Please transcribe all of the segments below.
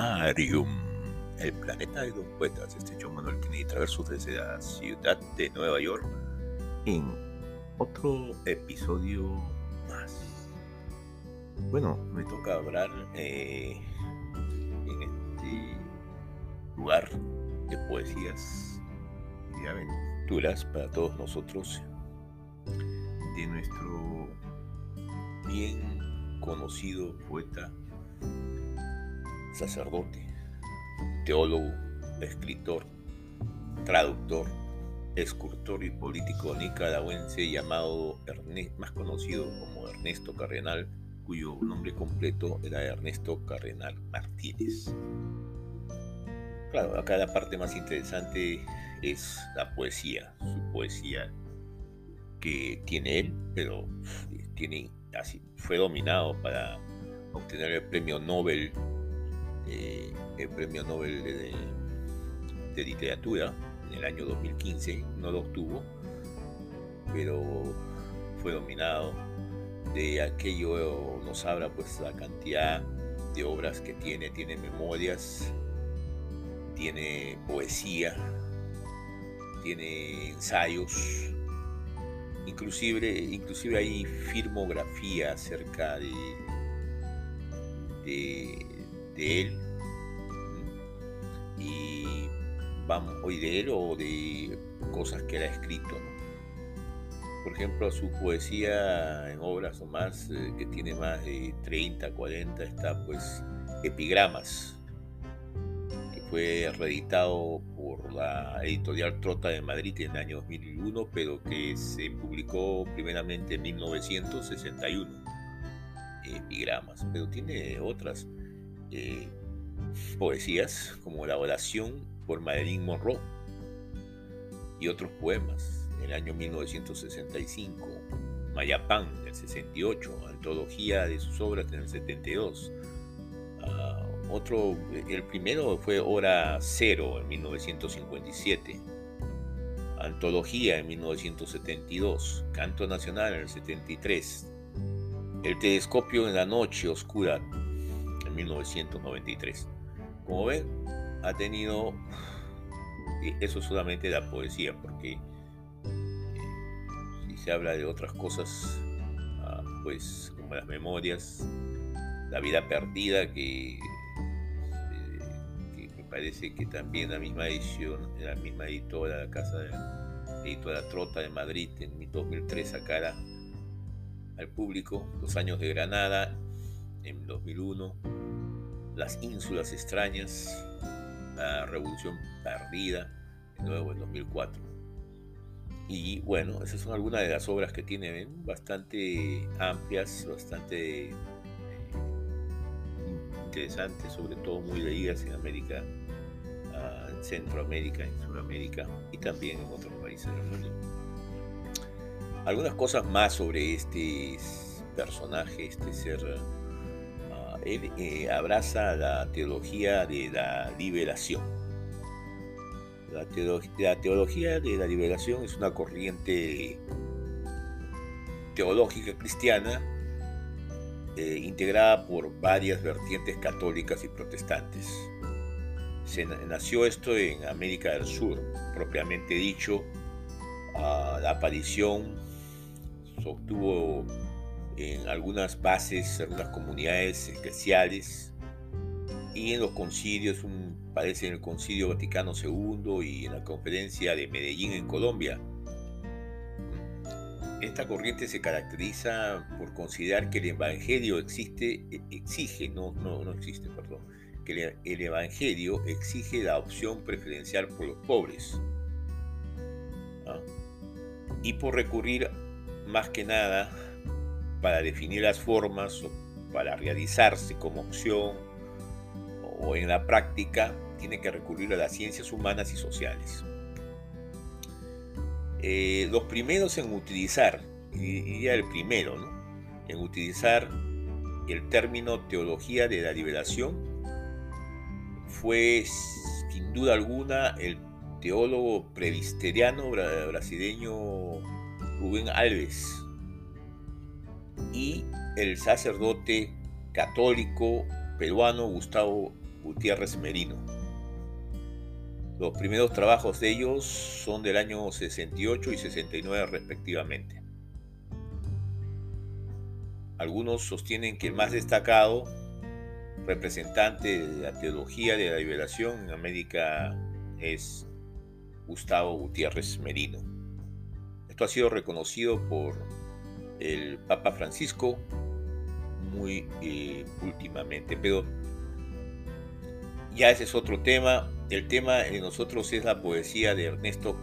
Poemarium, el planeta de los poetas. Este John Manuel Kennedy Traverso desde la ciudad de Nueva York en otro episodio más. Bueno, me toca hablar eh, en este lugar de poesías y aventuras para todos nosotros de nuestro bien conocido poeta sacerdote, teólogo, escritor, traductor, escultor y político nicaragüense llamado Ernest, más conocido como Ernesto Carrenal, cuyo nombre completo era Ernesto Carrenal Martínez. Claro, acá la parte más interesante es la poesía, su poesía que tiene él, pero tiene, así, fue dominado para obtener el premio Nobel eh, el Premio Nobel de, Literatura en el año 2015, no lo obtuvo, pero fue dominado. De aquello nos habla pues la cantidad de obras que tiene, tiene memorias, tiene poesía, tiene ensayos, inclusive, inclusive hay filmografía acerca de de él. Y vamos, hoy de él o de cosas que él ha escrito. Por ejemplo, su poesía en obras o más, eh, que tiene más de 30, 40, está pues Epigramas, que fue reeditado por la editorial Trota de Madrid en el año 2001, pero que se publicó primeramente en 1961. Epigramas, pero tiene otras eh, poesías como La oración por Madeline Monroe y otros poemas. En el año 1965, Mayapán del 68, antología de sus obras en el 72. Ah, otro, el primero fue Hora Cero en 1957, Antología en 1972, Canto Nacional en el 73, El Telescopio en la Noche Oscura 1993. Como ven, ha tenido, eso solamente la poesía, porque eh, si se habla de otras cosas, ah, pues como las memorias, la vida perdida, que, eh, me parece que también la misma edición, la misma editora, la casa de editora Trota de Madrid en 2003 sacara al público Los años de Granada en 2001, Las ínsulas extrañas, La revolución perdida, de nuevo en 2004. Y bueno, esas son algunas de las obras que tiene bastante amplias, bastante eh, interesantes, sobre todo muy leídas en América, ah, en Centroamérica, en Sudamérica y también en otros países del mundo. Algunas cosas más sobre este personaje, este ser él eh, abraza la teología de la liberación. La, teología de la liberación es una corriente teológica cristiana eh, integrada por varias vertientes católicas y protestantes. Se nació esto en América del Sur, propiamente dicho, la aparición obtuvo en algunas bases, en algunas comunidades especiales y en los concilios, un, parece en el Concilio Vaticano II y en la Conferencia de Medellín en Colombia. Esta corriente se caracteriza por considerar que el Evangelio existe, exige, no, no, no existe, perdón, que el Evangelio exige la opción preferencial por los pobres. ¿ah? Y por recurrir más que nada para definir las formas o para realizarse como opción o en la práctica, tiene que recurrir a las ciencias humanas y sociales. Eh, los primeros en utilizar, diría el primero, en utilizar el término teología de la liberación fue sin duda alguna el teólogo previsteriano brasileño Rubén Alves, y el sacerdote católico peruano Gustavo Gutiérrez Merino. Los primeros trabajos de ellos son del año 68 y 69 respectivamente. Algunos sostienen que el más destacado representante de la teología de la liberación en América es Gustavo Gutiérrez Merino. Esto ha sido reconocido por el Papa Francisco muy eh, últimamente, pero ya ese es otro tema. El tema de nosotros es la poesía de Ernesto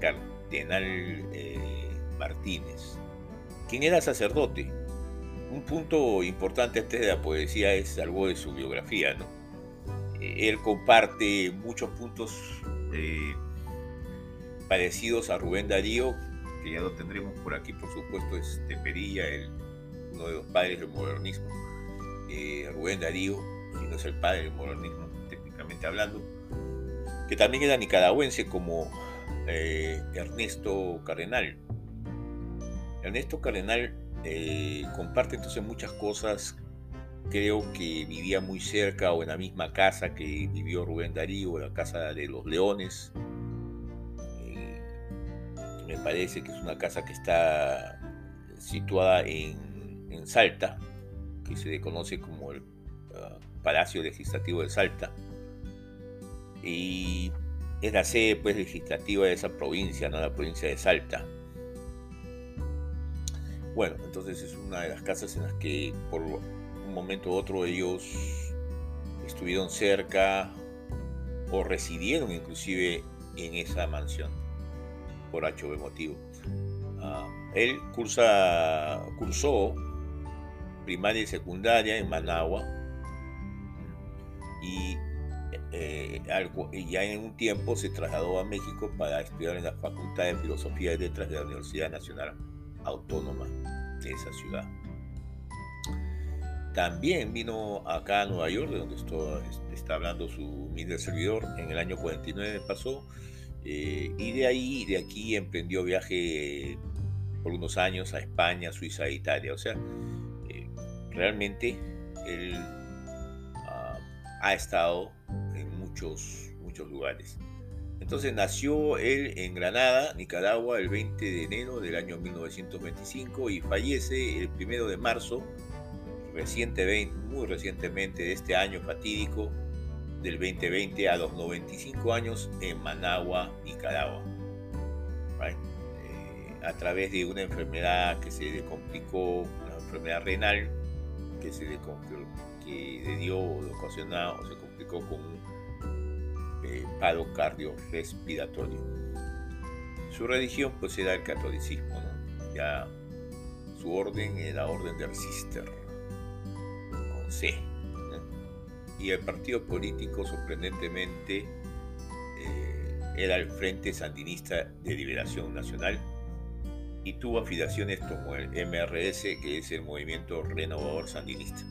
Cardenal eh, Martínez, quien era sacerdote. Un punto importante de la poesía es algo de su biografía, ¿no? Eh, él comparte muchos puntos parecidos a Rubén Darío, que ya lo tendremos por aquí, por supuesto, es Tepería, el, uno de los padres del modernismo. Eh, Rubén Darío, si no es el padre del modernismo, técnicamente hablando, que también era nicaragüense como eh, Ernesto Cardenal. Ernesto Cardenal eh, comparte entonces muchas cosas. Creo que vivía muy cerca o en la misma casa que vivió Rubén Darío, la casa de los Leones, me parece que es una casa que está situada en, Salta, que se le conoce como el ah, Palacio Legislativo de Salta. Y es la sede pues, legislativa de esa provincia, ¿no? la provincia de Salta. Bueno, entonces es una de las casas en las que por un momento u otro ellos estuvieron cerca o residieron inclusive en esa mansión por H motivo. Ah, él cursa, cursó primaria y secundaria en Managua y, eh, ya en un tiempo se trasladó a México para estudiar en la Facultad de Filosofía y Letras de la Universidad Nacional Autónoma de esa ciudad. También vino acá a Nueva York, de donde está hablando su humilde servidor, en el año 49 pasó eh, y de ahí, de aquí emprendió viaje por unos años a España, Suiza e Italia. O sea, eh, realmente él ah, ha estado en muchos, muchos lugares. Entonces nació él en Granada, Nicaragua, el 20 de enero del año 1925 y fallece el 1 de marzo, recientemente, muy recientemente de este año fatídico, del 2020 a los 95 años en Managua, Nicaragua. Eh, a través de una enfermedad que se le complicó, una enfermedad renal que se le, que le dio o le ocasionó o se complicó con un eh, paro cardiorrespiratorio. Su religión pues era el catolicismo, ya su orden era la orden del Cister, con y el partido político sorprendentemente eh, era el Frente Sandinista de Liberación Nacional y tuvo afiliaciones como el MRS, que es el Movimiento Renovador Sandinista.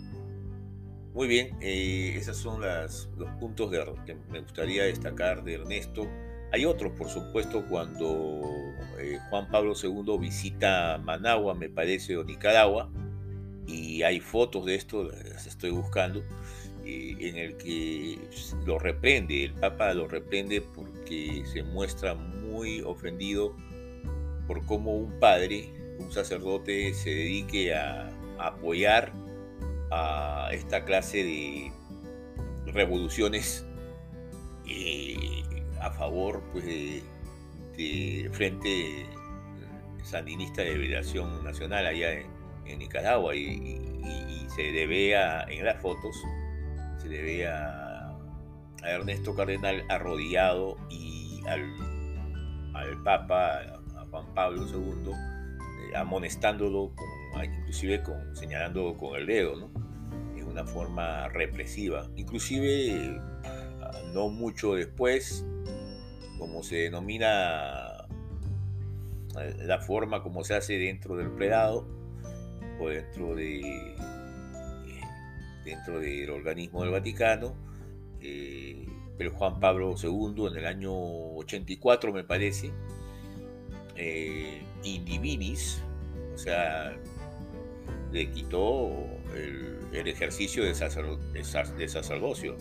Muy bien, eh, esos son los puntos de, que me gustaría destacar de Ernesto. Hay otros, por supuesto, cuando eh, Juan Pablo II visita Managua, me parece, o Nicaragua, y hay fotos de esto, las estoy buscando. Eh, en el que lo reprende, el Papa lo reprende porque se muestra muy ofendido por cómo un padre, un sacerdote, se dedique a, apoyar a esta clase de revoluciones eh, a favor pues, de, Frente Sandinista de Liberación Nacional allá en, Nicaragua y, se le vea en las fotos le ve a, Ernesto Cardenal arrodillado y al, Papa, a Juan Pablo II, eh, amonestándolo, inclusive con, señalando con el dedo, ¿no? en una forma represiva. Inclusive, no mucho después, como se denomina eh, la forma como se hace dentro del predado o dentro de dentro del organismo del Vaticano, eh, pero Juan Pablo II en el año 84 me parece, eh, Indivinis, o sea, le quitó el, ejercicio de, sacerdocio.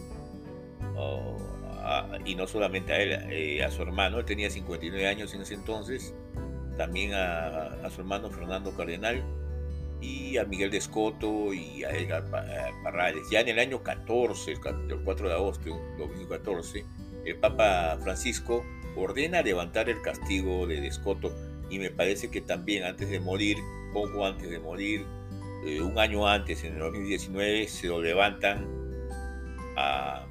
Y no solamente a él, eh, a su hermano, él tenía 59 años en ese entonces, también a, su hermano Fernando Cardenal y a Miguel de Escoto y a Edgar Parrales. Ya en el año 14, el 4 de agosto de 2014, el Papa Francisco ordena levantar el castigo de Descoto y me parece que también antes de morir, poco antes de morir, eh, un año antes, en el 2019, se lo levantan a,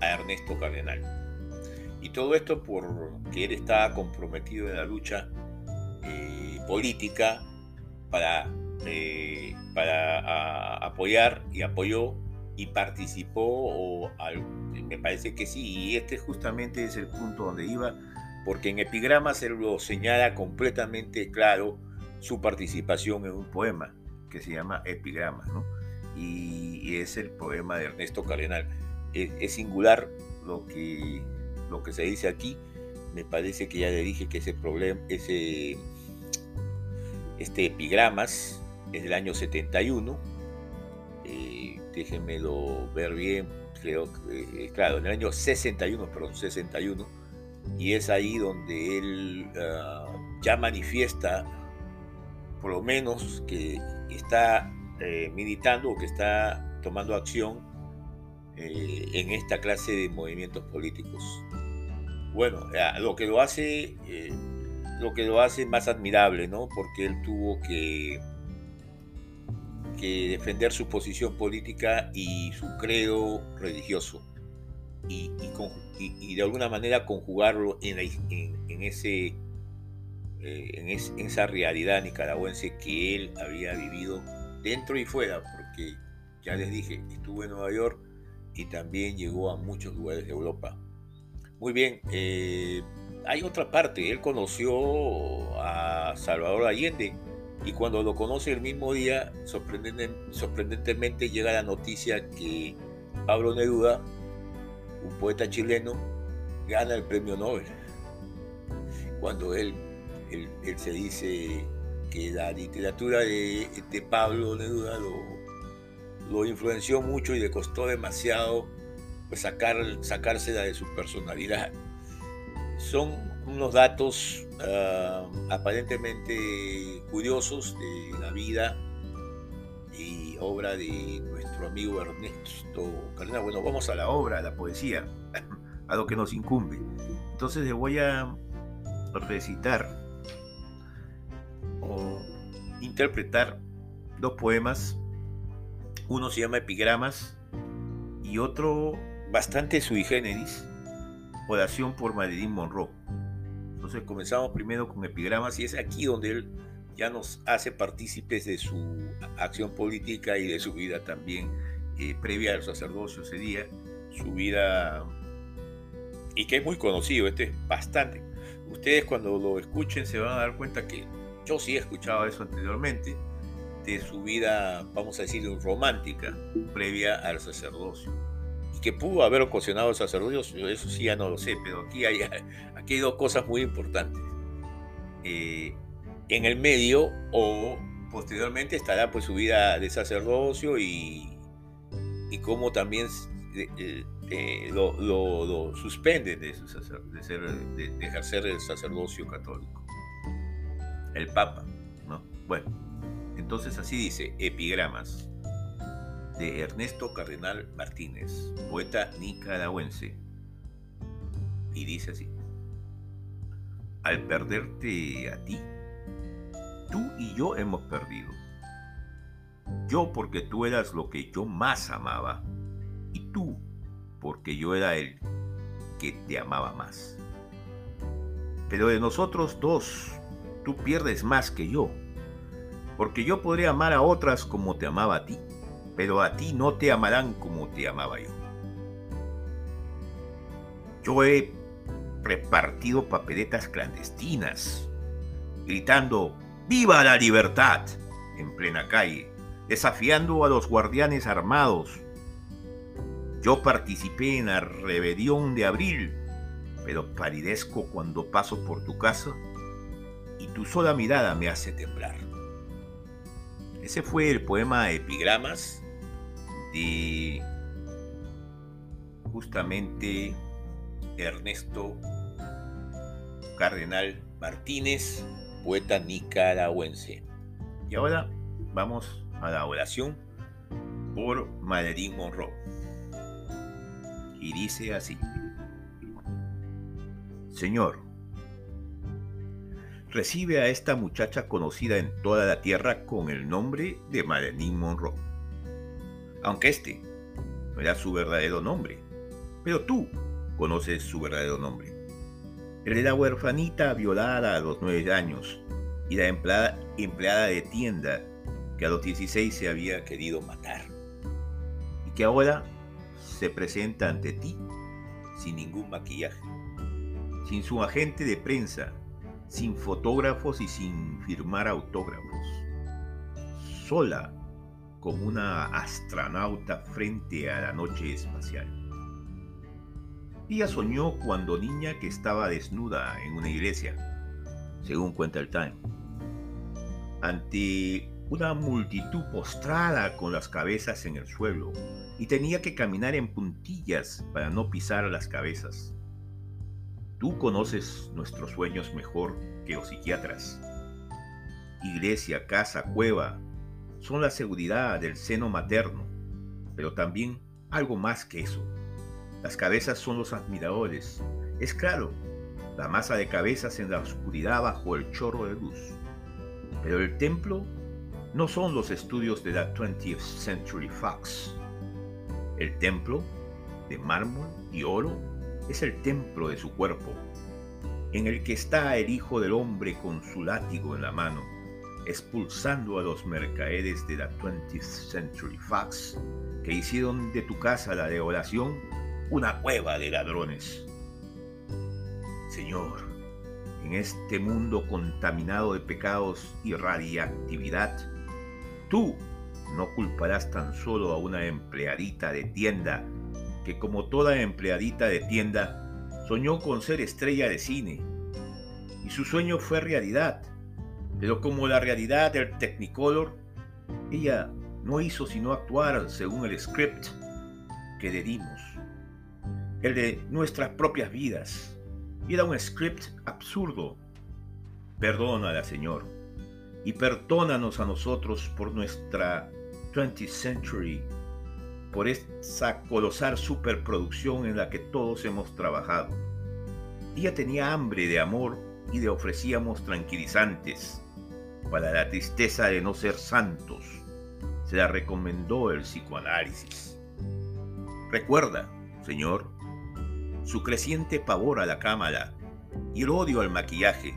Ernesto Cardenal. Y todo esto porque él estaba comprometido en la lucha eh, política para, eh, para apoyar y apoyó y participó, o me parece que sí, y este justamente es el punto donde iba, porque en epigramas él lo señala completamente claro su participación en un poema que se llama Epigramas, ¿no? y, es el poema de Ernesto Cardenal. Es, singular lo que, lo que se dice aquí, me parece que ya le dije que ese problema, ese, este epigramas es del año 71, eh, déjenmelo ver bien, creo que, eh, claro, en el año 61, perdón, 61, y es ahí donde él ah, ya manifiesta, por lo menos, que está eh, militando o que está tomando acción eh, en esta clase de movimientos políticos. Bueno, lo que lo hace, eh, lo que lo hace más admirable, ¿no? Porque él tuvo que, que defender su posición política y su credo religioso y, de alguna manera conjugarlo en, ese, en, en esa realidad nicaragüense que él había vivido dentro y fuera, porque ya les dije, estuvo en Nueva York y también llegó a muchos lugares de Europa. Muy bien, eh, hay otra parte, él conoció a Salvador Allende y cuando lo conoce el mismo día, sorprendentemente llega la noticia que Pablo Neruda, un poeta chileno, gana el premio Nobel. Cuando él, él, él se dice que la literatura de, Pablo Neruda lo, influenció mucho y le costó demasiado pues, sacar, sacársela de su personalidad. Son unos datos ah, aparentemente curiosos de la vida y obra de nuestro amigo Ernesto Cardenal. Bueno, vamos a la obra, a la poesía, a lo que nos incumbe. Entonces le voy a recitar interpretar dos poemas. Uno se llama Epigramas y otro bastante sui generis, Oración por Marilyn Monroe. Entonces comenzamos primero con Epigramas y es aquí donde él ya nos hace partícipes de su acción política y de su vida también eh, previa al sacerdocio ese día, su vida y que es muy conocido, este es bastante. Ustedes cuando lo escuchen se van a dar cuenta que yo sí he escuchado eso anteriormente, de su vida, vamos a decir, romántica, previa al sacerdocio. Que pudo haber ocasionado el sacerdocio, eso sí ya no lo sé, pero aquí hay, aquí dos cosas muy importantes. Eh, en el medio o posteriormente estará pues su vida de sacerdocio y, y cómo también eh, eh, lo, suspenden de, de ejercer el sacerdocio católico el Papa, ¿no? Bueno, entonces así dice, epigramas de Ernesto Cardenal Martínez, poeta nicaragüense. Y dice así, al perderte a ti, tú y yo hemos perdido. Yo porque tú eras lo que yo más amaba y tú porque yo era el que te amaba más. Pero de nosotros dos, tú pierdes más que yo. Porque yo podría amar a otras como te amaba a ti, pero a ti no te amarán como te amaba yo. Yo he repartido papeletas clandestinas, gritando ¡Viva la libertad! en plena calle, desafiando a los guardianes armados. Yo participé en la rebelión de abril, pero palidezco cuando paso por tu casa y tu sola mirada me hace temblar. Ese fue el poema Epigramas justamente Ernesto Cardenal Martínez, poeta nicaragüense. Y ahora vamos a la oración por Madeline Monroe. Y dice así. Señor, recibe a esta muchacha conocida en toda la tierra con el nombre de Madeline Monroe. Aunque este no era su verdadero nombre, pero tú conoces su verdadero nombre. Era huerfanita violada a los nueve años y la empleada, empleada de tienda que a los 16 se había querido matar. Y que ahora se presenta ante ti sin ningún maquillaje, sin su agente de prensa, sin fotógrafos y sin firmar autógrafos, sola como una astronauta frente a la noche espacial. Ella soñó cuando niña que estaba desnuda en una iglesia, según cuenta el Time, ante una multitud postrada con las cabezas en el suelo y tenía que caminar en puntillas para no pisar las cabezas. Tú conoces nuestros sueños mejor que los psiquiatras. Iglesia, casa, cueva son la seguridad del seno materno, pero también algo más que eso. Las cabezas son los admiradores. Es claro, la masa de cabezas en la oscuridad bajo el chorro de luz. Pero el templo no son los estudios de la 20th Century Fox. El templo, de mármol y oro, es el templo de su cuerpo, en el que está el Hijo del Hombre con su látigo en la mano, expulsando a los mercaderes de la 20th Century Fox, que hicieron de tu casa la de oración una cueva de ladrones. Señor, en este mundo contaminado de pecados y radiactividad, tú no culparás tan solo a una empleadita de tienda que como toda empleadita de tienda soñó con ser estrella de cine y su sueño fue realidad, pero como la realidad del Technicolor, ella no hizo sino actuar según el script que le dimos el de nuestras propias vidas. Y era un script absurdo. Perdónala, Señor, y perdónanos a nosotros por nuestra 20th Century, por esa colosal superproducción en la que todos hemos trabajado. Ella tenía hambre de amor y le ofrecíamos tranquilizantes. Para la tristeza de no ser santos, se la recomendó el psicoanálisis. Recuerda, Señor, su creciente pavor a la cámara y el odio al maquillaje,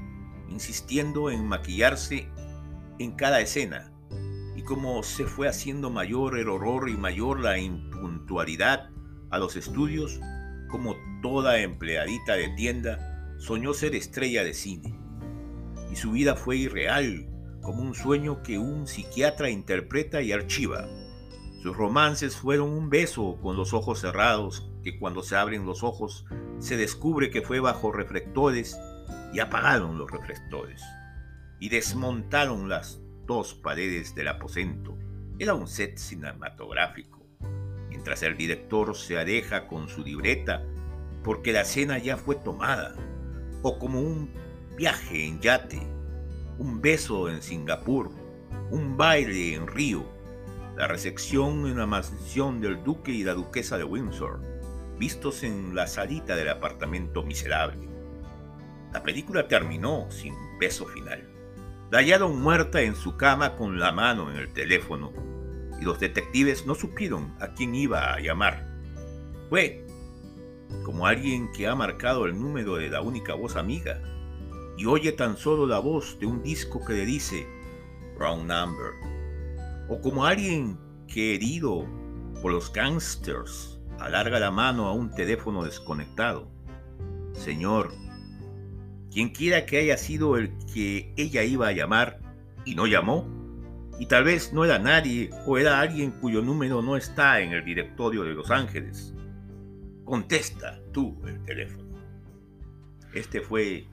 insistiendo en maquillarse en cada escena, y como se fue haciendo mayor el horror y mayor la impuntualidad a los estudios, como toda empleadita de tienda, soñó ser estrella de cine. Y su vida fue irreal, como un sueño que un psiquiatra interpreta y archiva. Sus romances fueron un beso con los ojos cerrados que cuando se abren los ojos se descubre que fue bajo reflectores y apagaron los reflectores y desmontaron las dos paredes del aposento. Era un set cinematográfico. Mientras el director se aleja con su libreta porque la cena ya fue tomada, o como un viaje en yate, un beso en Singapur, un baile en Río, la recepción en la mansión del duque y la duquesa de Windsor, vistos en la salita del apartamento miserable. La película terminó sin beso final. La hallaron muerta en su cama con la mano en el teléfono y los detectives no supieron a quién iba a llamar. Fue como alguien que ha marcado el número de la única voz amiga y oye tan solo la voz de un disco que le dice Wrong Number. O como alguien que herido por los gangsters alarga la mano a un teléfono desconectado. Señor, quien quiera que haya sido el que ella iba a llamar y no llamó, y tal vez no era nadie o era alguien cuyo número no está en el directorio de Los Ángeles, contesta tú el teléfono. Este fue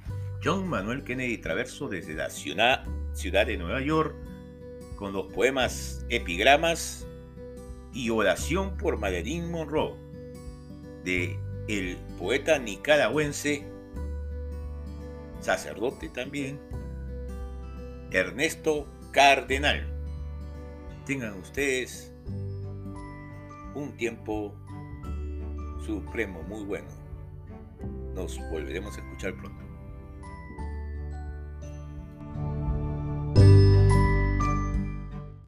John Manuel Kennedy Traverso desde la ciudad, ciudad de Nueva York con los poemas Epigramas y Oración por Madeline Monroe de el poeta nicaragüense, sacerdote también, Ernesto Cardenal. Tengan ustedes un tiempo supremo muy bueno. Nos volveremos a escuchar pronto.